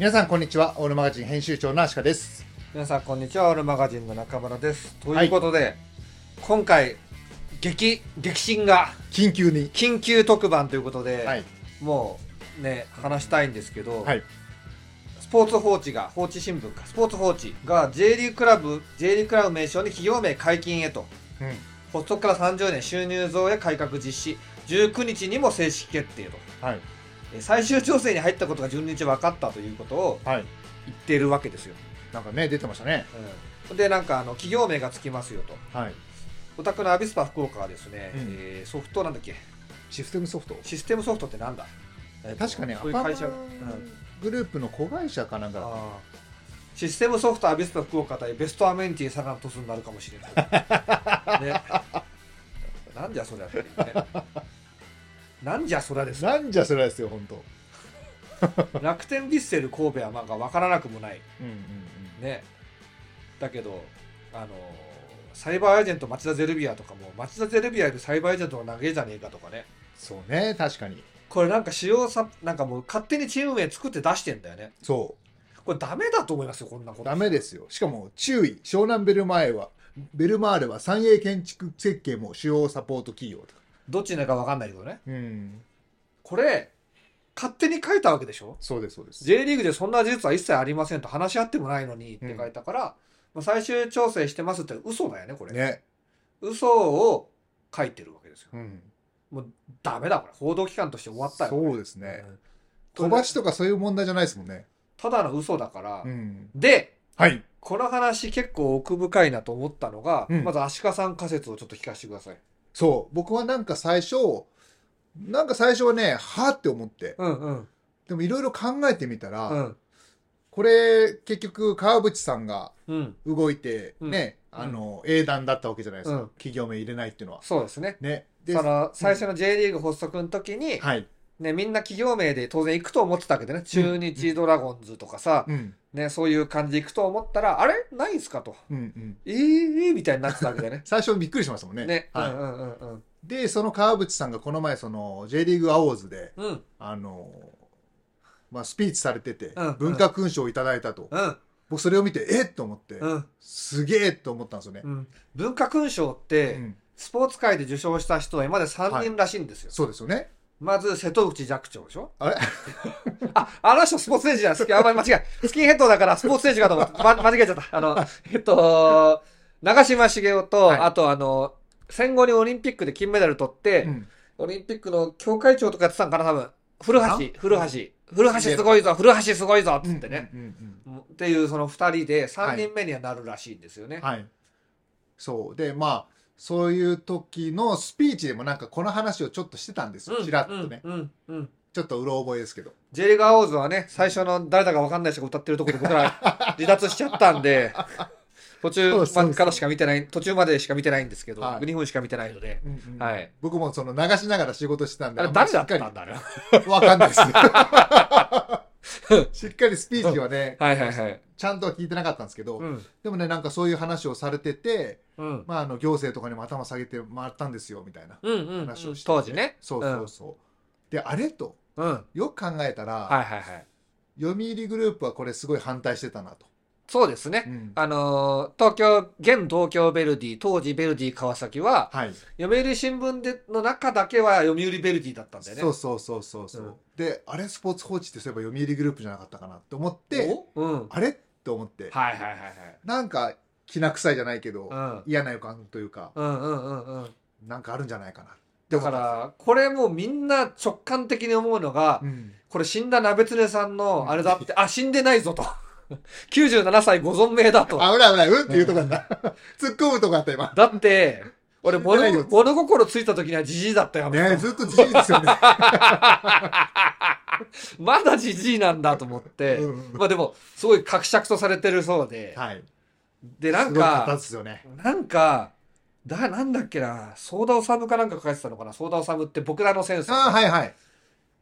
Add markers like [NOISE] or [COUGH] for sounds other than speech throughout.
皆さんこんにちは。オールマガジン編集長のアシカです。皆さんこんにちは。オールマガジンの中村です。ということで、今回激激震が緊急に。緊急特番ということで、はい。もうね話したいんですけど、はい。スポーツ報知が報知新聞か。スポーツ報知が J リーグクラブ J リーグクラブ名称に企業名解禁へと。うん。発足から30年収入増や改革実施。19日にも正式決定と。はい。え最終調整に入ったことが12日分かったということをはい。言っているわけですよ、なんかね出てましたね。うん、でなんかあの企業名がつきますよと。はい。お宅のアビスパ福岡はですね、うん。えーソフトなんだっけ？システムソフト。システムソフトってなんだ、えっと確かねそういう会社、アうん。グループの子会社かなんかシステムソフトアビスパ福岡対ベストアメニティ佐賀のトスになるかもしれない、[LAUGHS] ね、なんじゃそりゃねなんじゃそりゃですたなんじゃそれですよ本当。[LAUGHS] 楽天ヴィッセル神戸はなんか分からなくもない。うんうんうん。ね。だけどあのサイバーエージェント町田ゼルビアとかも町田ゼルビアよりサイバーエージェントの投げじゃねえかとかね。そうね確かに。これなんか使用さなんかもう勝手にチーム名作って出してんだよね。そこれダメだと思いますよこんなこと。うダメですよ。しかも注意。湘南ベルマーレはベルマーレは三栄建築設計も主要サポート企業とかどっちになるか分かんないけどね。うん。これ勝手に書いたわけでしょ？そうですそうです。J リーグでそんな事実は一切ありませんと話し合ってもないのにって書いたから、まあ、最終調整してますって嘘だよねこれ、ね。嘘を書いてるわけですよ。うん。もうダメだこれ。報道機関として終わったよ。そうですね。うん。飛ばしとかそういう問題じゃないですもんね。ただの嘘だから、うん。ではい。この話結構奥深いなと思ったのが、うん。まず足利さん仮説をちょっと聞かせてくださいそう。僕はなんか最初なんか最初はねはあって思って。うんうん。でもいろいろ考えてみたら、うん。これ結局川淵さんがうん。動いてうん。ね、あの英断だったわけじゃないですか、うん。企業名入れないっていうのは。そうですね。ね。でその最初の J リーグ発足の時に、はい、ね、みんな企業名で当然行くと思ってたわけでね。中日ドラゴンズとかさ、うんね、そういう感じで行くと思ったらあれ？ないんすかと。うんうん、えー、みたいになってたわけでね。[LAUGHS] 最初びっくりしましたもんね。ね、はい。うんうんうんうん。でその川淵さんがこの前その J リーグアウォーズでうん。あの、まあ、スピーチされてて、うん文化勲章をいただいたと、うん。僕それを見てえっ？と思って、うん。すげえと思ったんですよね、うん。文化勲章って、うん。スポーツ界で受賞した人は今まで3人らしいんですよ、そうですよねまず瀬戸内寂聴でしょ？あれ？[LAUGHS] あ、あの人スポーツ選手じゃん。スキあ、間違え。スキンヘッドだからスポーツ選手かと思って、[LAUGHS] ま、間違えちゃった。あの、えっと、長嶋茂雄と、はいあとあの、戦後にオリンピックで金メダル取って、うんオリンピックの協会長とかやってたんかな、多分。古橋あ、古橋。古橋すごいぞ、古橋すごいぞ、っつってね。うんうんっていうその二人で3人目にはなるらしいんですよね。うんはいそうでまあそういう時のスピーチでもなんかこの話をちょっとしてたんですよ、うんちらっとね、うん。ちょっとうろ覚えですけど。J リーグアウォーズはね、最初の誰だか分かんない人が歌ってるところで僕ら [LAUGHS] 離脱しちゃったんで、途中からしか見てない、途中までしか見てないんですけど、はい。2分しか見てないので、はい。僕もその流しながら仕事してたんであれ誰だったあんだあれ。はりしっかり [LAUGHS] わかんないですしっかりスピーチはねいはいはい。ちゃんとは聞いてなかったんですけど、うん。でもねなんかそういう話をされてて、うん。まあ、あの行政とかにも頭下げて回ったんですよみたいなうんうん、うん。話をしてて、当時ね。そうそうそう、であれとうん。うん。よく考えたら、はいはいはい。読売グループはこれすごい反対してたなと、そうですね。うんあのー東京、現東京ベルディ、当時ベルディ川崎は、はい読売新聞での中だけは読売ベルディだったんだよね。そうそうそうそうそう、うんであれスポーツ報知ってそういえば読売グループじゃなかったかなって思っておうん。あれ？って思って、はいはいはいはい。なんかきな臭いじゃないけど、うん嫌な予感というかうんうんうんうん。なんかあるんじゃないかなだから、これもうみんな直感的に思うのがう、んこれ死んだ鍋つねさんのあれだって、[LAUGHS] あ、死んでないぞと。[LAUGHS] 97歳ご存命だと。あ危ない危ないうんっていうとこなんだ [LAUGHS] 突っ込むとこあった今だって、俺 [LAUGHS] 物、物心ついた時にはじじいだったよ。ねずっとじじいですよねまだじじいなんだと思って。うんうんまあでも、すごい格尺とされてるそうで。はいで、なんか、ですよねなんか、だ、なんだっけな、ソーダオサムかなんか書いてたのかな、ソーダオサムって僕らのセンス。ああはいはい、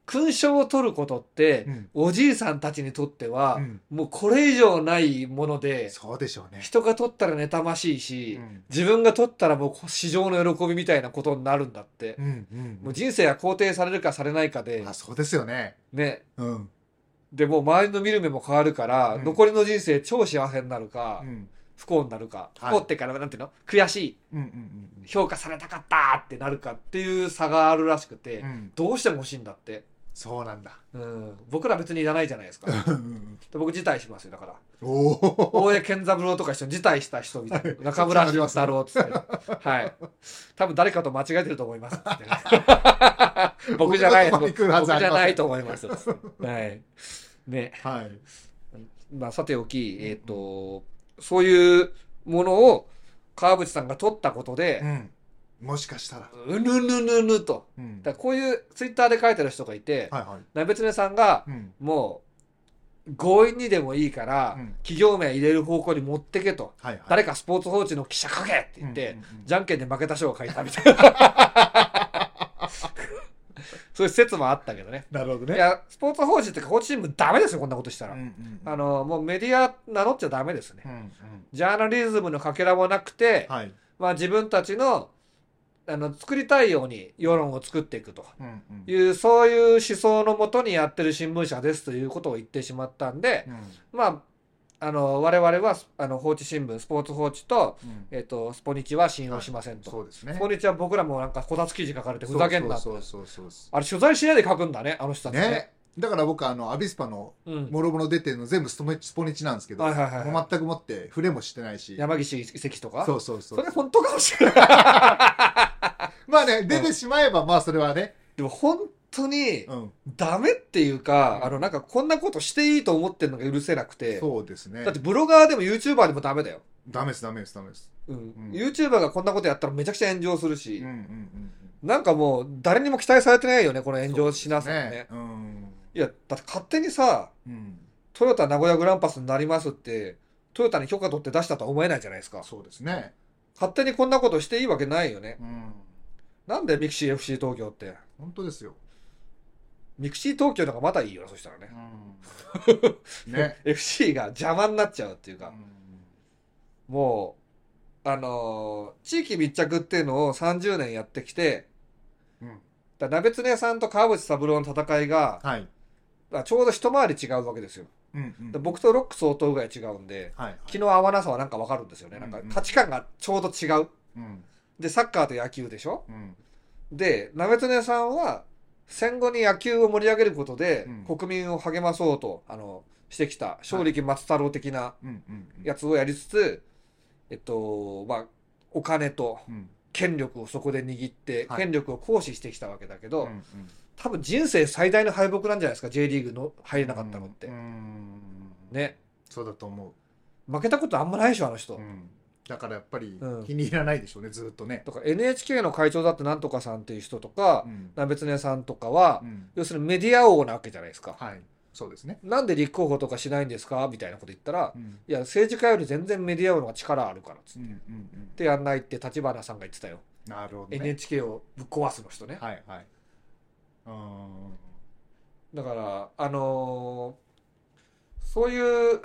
勲章を取ることって、うん。おじいさんたちにとっては、うん。もうこれ以上ないもので、そうでしょうね、人が取ったら妬ましいし、うん。自分が取ったらもう市場の喜びみたいなことになるんだって。うんうんもう人生は肯定されるかされないかであ、そうですよね。ね、うん。でもう周りの見る目も変わるから、うん。残りの人生超幸せになるか、うん。不幸になるか、はい。不幸ってからなんていうの？悔しい。うんうん評価されたかったってなるかっていう差があるらしくて、うんうん。どうしても欲しいんだって、そうなんだ。うん、僕ら別にいらないじゃないですか。で僕辞退しますよだから。大江健三郎とか一緒に辞退した人みたいな。中村慎太郎っつって、はい。多分誰かと間違えてると思いますっつってね僕じゃない僕じゃないと思います。はい。ね。はい。まあさておきえっ、とそういうものを川淵さんが取ったことでうんもしかしたら。うぬぬぬぬと。うん。だこういうツイッターで書いてる人がいてはいはい。なべつねさんがうん。もう強引にでもいいから、うん。企業名入れる方向に持ってけと、はいはい。誰かスポーツ報知の記者書けって言って、うんうんうんじゃんけんで負けた人が書いたみたいな。[LAUGHS] そういう説もあったけどね。なるほどね。いやスポーツ報知っていうか報知新聞ダメですよこんなことしたら、うんうん。あのもうメディア名乗っちゃダメですね、うんうん。ジャーナリズムのかけらもなくて、はい。まあ、自分たちのあの作りたいように世論を作っていくと。うんうん。いうそういう思想のもとにやってる新聞社ですということを言ってしまったんで、うん。まああの我々はあの放置新聞スポーツ報知と,、うん。えっとスポニチは信用しませんと、そうですね。スポニチは僕らもなんかこたつ記事書かれてふざけんなっあれ取材しないで書くんだねあの人たちね。ね。だから僕あのアビスパのうん、もろもろ出てるの全部スポニスポニチなんですけど、はいはいはいはい。もう全くもって触れもしてないし。山岸関とか？そうそうそう。それ本当かもしれないまあね出てしまえばまあそれはね、でも本当にうん、ダメっていうか、うんあのなんかこんなことしていいと思ってるのが許せなくて。そうですね。だってブロガーでも YouTuber でもダメだよ、ダメですダメですダメです。うん。ん。YouTuber がこんなことやったらめちゃくちゃ炎上するし、うんうんうんなんかもう誰にも期待されてないよねこの炎上しなさねね。うん。いやだって勝手にさうん。トヨタ名古屋グランパスになりますってトヨタに許可取って出したとは思えないじゃないですか。そうですね。勝手にこんなことしていいわけないよね。うんなんでミクシー FC 東京って？本当ですよ、 mixi 東京の方がまだいいよなそしたらね。うん、ね、[LAUGHS] FC が邪魔になっちゃうっていうか。うん。もうあのー地域密着っていうのを30年やってきてうん。だ鍋常さんと川淵三郎の戦いがはい。あちょうど一回り違うわけですよ。うんうん。で僕とロック相当ぐらい違うんではい気の合わなさはなんかわかるんですよね。なんか価値観がちょうど違う。うんでサッカーと野球でしょ？うん。で鍋常さんは戦後に野球を盛り上げることでうん。国民を励まそうとあのしてきた正力松太郎的なやつをやりつつえっとまあお金とうん。権力をそこで握ってはい。権力を行使してきたわけだけど、うんうん。多分人生最大の敗北なんじゃないですか？J リーグの入れなかったのって、うん。ね。そうだと思負けたことあんまないでしょあの人、う、うん、だからやっぱりうん。気に入らないでしょうねずっとね、だから NHK の会長だってなんとかさんっていう人とかうん。鍋常さんとかは、うん。要するにメディア王なわけじゃないですか、はい。そうですね、なんで立候補とかしないんですか？みたいなこと言ったら、うん。いや政治家より全然メディア王の方が力あるからっつって、うんうんうん。でやんないって立花さんが言ってたよ、なるほどね。NHK をぶっ壊すの人ね、はいはい。うん。だからあのーそういう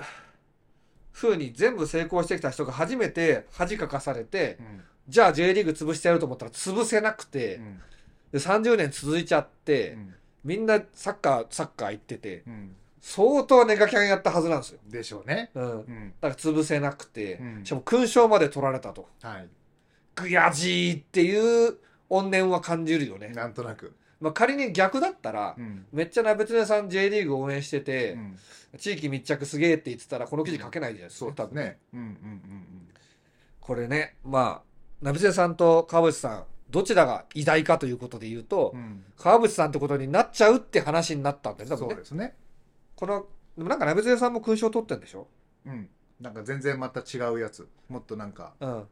風に全部成功してきた人が初めて恥かかされてうん。じゃあ J リーグ潰してやると思ったら潰せなくて、うん。で30年続いちゃって、うん。みんなサッカーサッカー行っててうん。相当ネガキャンやったはずなんですよ、でしょうね。うん、うん。だから潰せなくて、うん。しかも勲章まで取られたと。はい。悔しいっていう怨念は感じるよね、なんとなくまあ、仮に逆だったら、うん。めっちゃ鍋常さん J リーグ応援してて、うん。地域密着すげえって言ってたらこの記事書けないじゃないですか、そうです多分ねうんうんうん。これねまあ鍋常さんと川淵さんどちらが偉大かということで言うと、うん。うん川淵さんってことになっちゃうって話になったんだよねそうですね。このでもなんか鍋常さんも勲章取ってんでしょ？うん。なんか全然また違うやつ。もっとなんかうん。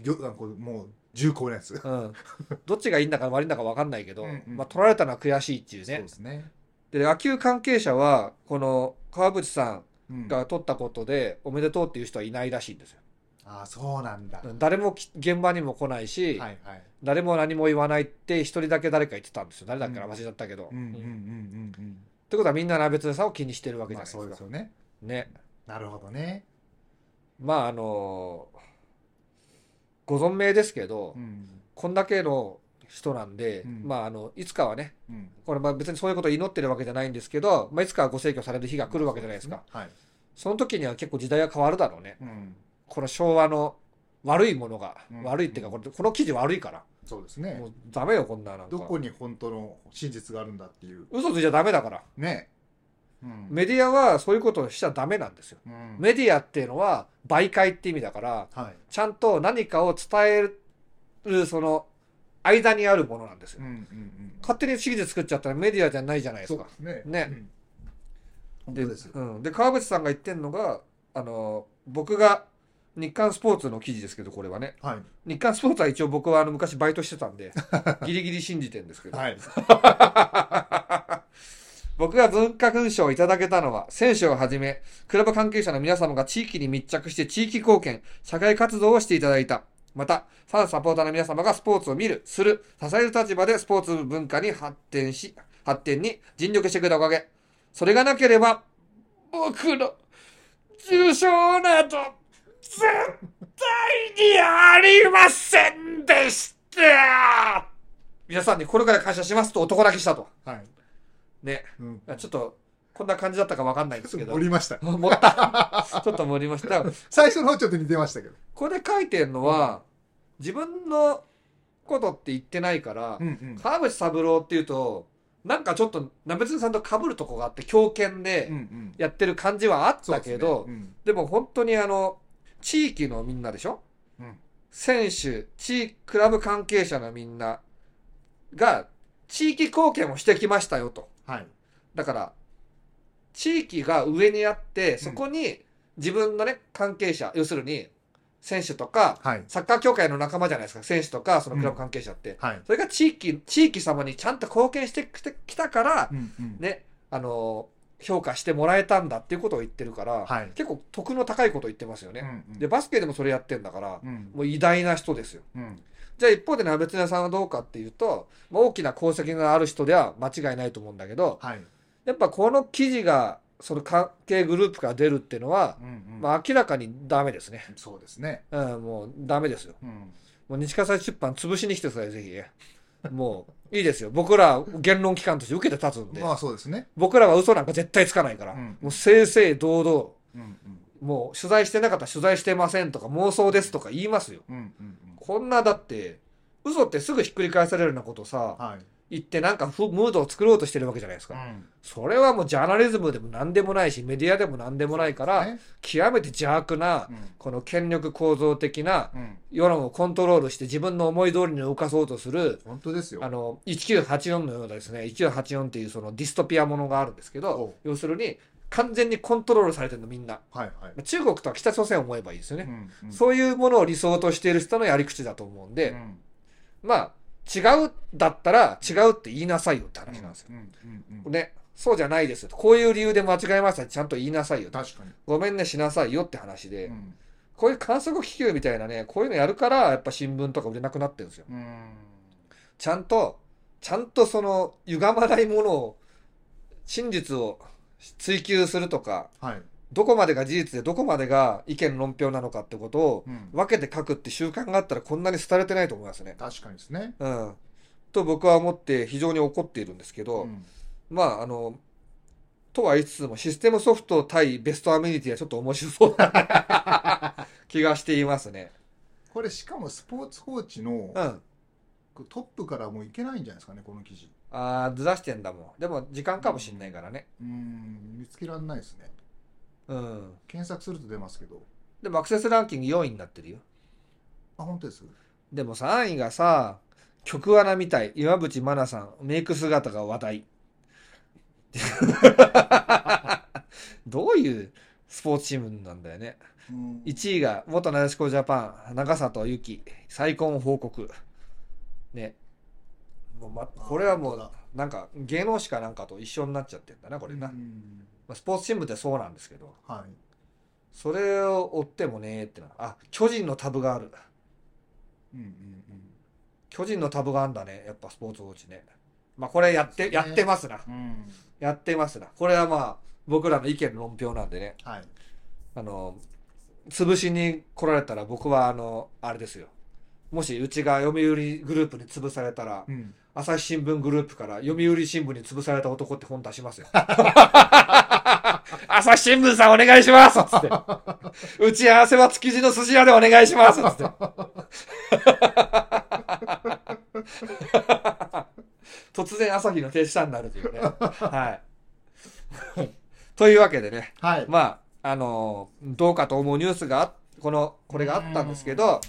ぎょなんかもう重厚なやつ。うん。どっちがいいんだか悪いんだか分かんないけど、うんうん。まあ、取られたのは悔しいっていうそうねですね。で野球関係者はこの川淵さうん。んが取ったことでおめでとうっていう人はいないらしいんですよ。ああそうなんだ。うん誰もき現場にも来ないし、はいはい。誰も何も言わないって一人だけ誰か言ってたんですよ。誰だっけなうん。忘れちゃったけど、うんうんうんうんっうん。てことはみんな鍋常さんを気にしてるわけじゃないですか、そうですよね。ね。なるほどね。まああのご存命ですけど、うん。こんだけの人なんで、うん。まああのいつかはねうん。これまあ別にそういうことを祈ってるわけじゃないんですけど、まあ、いつかはご逝去される日が来るわけじゃないですか。はい。その時には結構時代が変わるだろうね。うん。この昭和の悪いものが、うん。悪いっていうかこれこの記事悪いから、そうですね。もうダメよこんななんか。どこに本当の真実があるんだっていう。嘘ついちゃダメだから。ね。うんメディアはそういうことをしちゃダメなんですよ。うん。メディアっていうのは媒介って意味だからはい。ちゃんと何かを伝えるその間にあるものなんですよ。うんうんうん。勝手に記事作っちゃったらメディアじゃないじゃないですか。すね。ね。うん。本でうん、で川淵さんが言ってるのがあの僕が日刊スポーツの記事ですけどこれはね。はい。日刊スポーツは一応僕はあの昔バイトしてたんでギリギリ信じてるんですけど、はい [LAUGHS] 僕が文化勲章をいただけたのは選手をはじめクラブ関係者の皆様が地域に密着して地域貢献社会活動をしていただいた。またファンサポーターの皆様がスポーツを見るする支える立場でスポーツ文化に発展し発展に尽力してくれたおかげ。それがなければ僕の受賞など絶対にありませんでした。皆さんにこれから感謝しますと男泣きしたと。はい。ね。うんちょっと、こんな感じだったかわかんないんですけど。盛りました [LAUGHS] 盛った。ちょっと盛りました。最初の方ちょっと似てましたけどこれ書いてるのは、自分のことって言ってないから、うんうん川口三郎っていうと、なんかちょっと、なべつさんと被るとこがあって、狂犬でうんうんやってる感じはあったけど、うんでも本当にあの、地域のみんなでしょ？うん選手、地域、クラブ関係者のみんなが、地域貢献をしてきましたよと。はい。だから、地域が上にあって、そこに自分のね、関係者、要するに、選手とか、はい。サッカー協会の仲間じゃないですか、選手とか、そのクラブ関係者って。はい。それが地域、地域様にちゃんと貢献してきたから、うんうん。ね、あの、評価してもらえたんだっていうことを言ってるから、はい。結構得の高いことを言ってますよね。うんうん。で、バスケでもそれやってんだから、うん。もう偉大な人ですよ。うんじゃあ一方で鍋綱さんはどうかっていうと、まあ、大きな功績がある人では間違いないと思うんだけど、はい。やっぱこの記事がその関係グループから出るっていうのは、うんうん。まあ明らかにダメですね。そうですね。うん、もうダメですよ。うん。もう日火災出版潰しに来てください、ぜひ。もういいですよ。僕ら言論機関として受けて立つんで、まあそうですね。僕らは嘘なんか絶対つかないから、うん。もう正々堂々、うんもう取材してなかったら取材してませんとか妄想ですとか言いますよ。うんうんうん。こんなだって、嘘ってすぐひっくり返されるようなことさ、はい。言ってなんかふムードを作ろうとしてるわけじゃないですか。うん。それはもうジャーナリズムでも何でもないし、メディアでも何でもないから、ね。極めて邪悪な、うんこの権力構造的なうん。世論をコントロールして自分の思い通りに動かそうとする、本当ですよ。あの、1984のようなですね、1984っていうそのディストピアものがあるんですけおど、要するに完全にコントロールされてるのみんな。はいはい中国とは北朝鮮を思えばいいですよね。うんうんそういうものを理想としている人のやり口だと思うんで、うんまあ、違うだったら違うって言いなさいよって話なんですよ。うんうんうんね、そうじゃないですよ。こういう理由で間違えましたってちゃんと言いなさいよ。確かにごめんねしなさいよって話で、うんこういう観測気球みたいなね、こういうのやるから、やっぱ新聞とか売れなくなってるんですよ。うんちゃんと、ちゃんとその、歪まないものを、真実を追求するとか、はいどこまでが事実でどこまでが意見論評なのかってことをうん分けて書くって習慣があったらこんなに廃れてないと思いますね。確かにですねうん。と僕は思って非常に怒っているんですけど、うんまあ、あの、とは言いつつもシステムソフト対ベストアメニティはちょっと面白そうな [LAUGHS] 気がしていますね。これしかもスポーツ報知のうん。トップからもういけないんじゃないですかねこの記事ああ、ずらしてんだもん。でも時間かもしんないからね。うん見つけられないですねうん。検索すると出ますけどでもアクセスランキング4位になってるよ。あ本当です？でも3位がさ、曲穴みたい。岩渕真奈さん、メイク姿が話題。[LAUGHS] どういうスポーツチームなんだよね。うん1位が元なでしこジャパン、長里由紀、再婚報告。ね。もうま、これはもうなんか芸能誌かなんかと一緒になっちゃってんだな、これな。うんまあ、スポーツ新聞ってそうなんですけど、はいそれを追ってもねーってな。あ、巨人のタブがある。うんうん巨人のタブがあんだね、やっぱスポーツウォッチね。まあこれやって、やってますな。うんうんやってますな。これはまあ、僕らの意見論評なんでね。はいあの、潰しに来られたら僕はあの、あれですよ。もしうちが読売グループに潰されたら、うん朝日新聞グループから読売新聞に潰された男って本出しますよ。[LAUGHS] 朝日新聞さんお願いしますつって。打ち合わせは築地の寿司屋でお願いしますつって。[LAUGHS] 突然朝日の停止車になるというね。はい。というわけでね、はい。まあ、あのーどうかと思うニュースがあ、この、これがあったんですけど、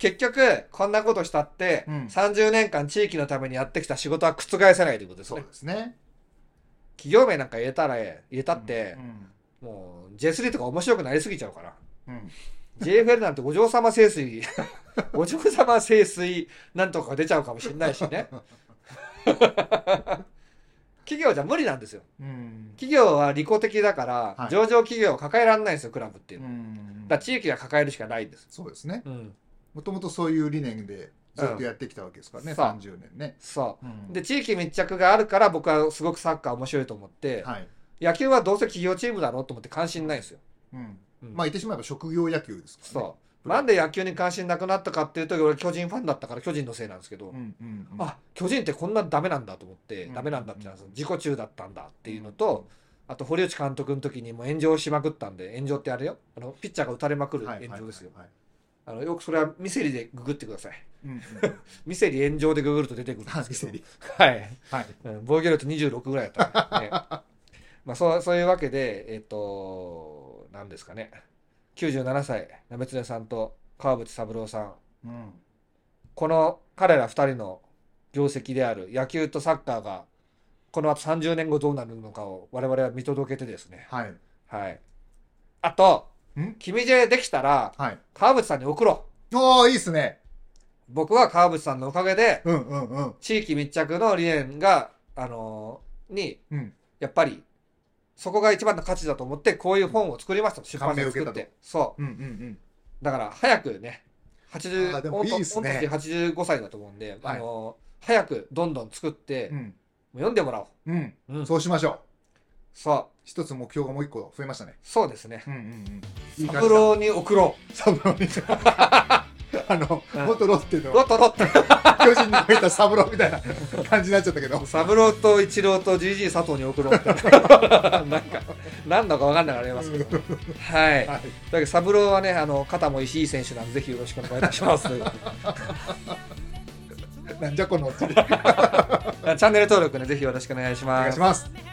結局、こんなことしたって、うん30年間地域のためにやってきた仕事は覆せないということですそうね。ですね。企業名なんか言えたら、言えたってう、んもう J3 とか面白くなりすぎちゃうから。うん JFL なんてお嬢様清水、[LAUGHS] お嬢様清水なんとかが出ちゃうかもしれないしね。企業じゃ無理なんですよ。うん企業は利己的だから、はい上場企業を抱えられないんですよ、クラブっていううのは。んだから地域が抱えるしかないんです。そうですね。うん。もともとそういう理念でずっとやってきたわけですからね、うんそう30年ね。そう。うんで、地域密着があるから僕はすごくサッカー面白いと思って、はい。野球はどうせ企業チームだろうと思って関心ないんですよ。うんうんまあ言ってしまえば職業野球ですからね。そう。なんで野球に関心なくなったかっていうと、俺巨人ファンだったから巨人のせいなんですけど、うんうんうんあ、巨人ってこんなダメなんだと思って、うんダメなんだってのは自己中だったんだっていうのと、あと堀内監督の時にもう炎上しまくったんで、炎上ってあれよ、あのピッチャーが打たれまくるはい炎上ですよ。はいあのよくそれはミセリでググってください。うんうんミセリ炎上でググると出てくるんはいですけど。はい。はい。うん防御率26ぐらいやったね。ね [LAUGHS] まあそうそういうわけで、えっ、と、なんですかね。97歳、鍋常さんと川淵三郎さん。うんこの彼ら2人の業績である野球とサッカーが、この後30年後どうなるのかを我々は見届けてですね。はい。はい。あとん、君 J できたら、はい。川淵さんに送ろう。おー、いいっすね。僕は川淵さんのおかげで、うんうんうん。地域密着の理念が、あのーに、うんやっぱり、そこが一番の価値だと思って、こういう本を作りました。出版社を作って。そうんうんうん。う。だから、早くね、80、あーでもいいっすね御年85歳だと思うんで、はいあのー早くどんどん作って、うん。読んでもらおう。うん。うん。そうしましょう。そう。一つ目標がもう一個増えましたね。そうですね。うんうんうん。サブローに送ろサブローに。[LAUGHS] あの、うん元ロッテう。のロットロット。巨人に書いたサブローみたいな感じになっちゃったけど。[LAUGHS] サブローとイチローと GG 佐藤に送ろうって。[LAUGHS] なんか、何だか分かんなくなりますけど。はい。だはい。けどサブローはね、あの、肩もいい選手なんで、ぜひよろしくお願いいたします。なんじゃこのチャンネル登録ね、ぜひよろしくお願いします願いし。ます。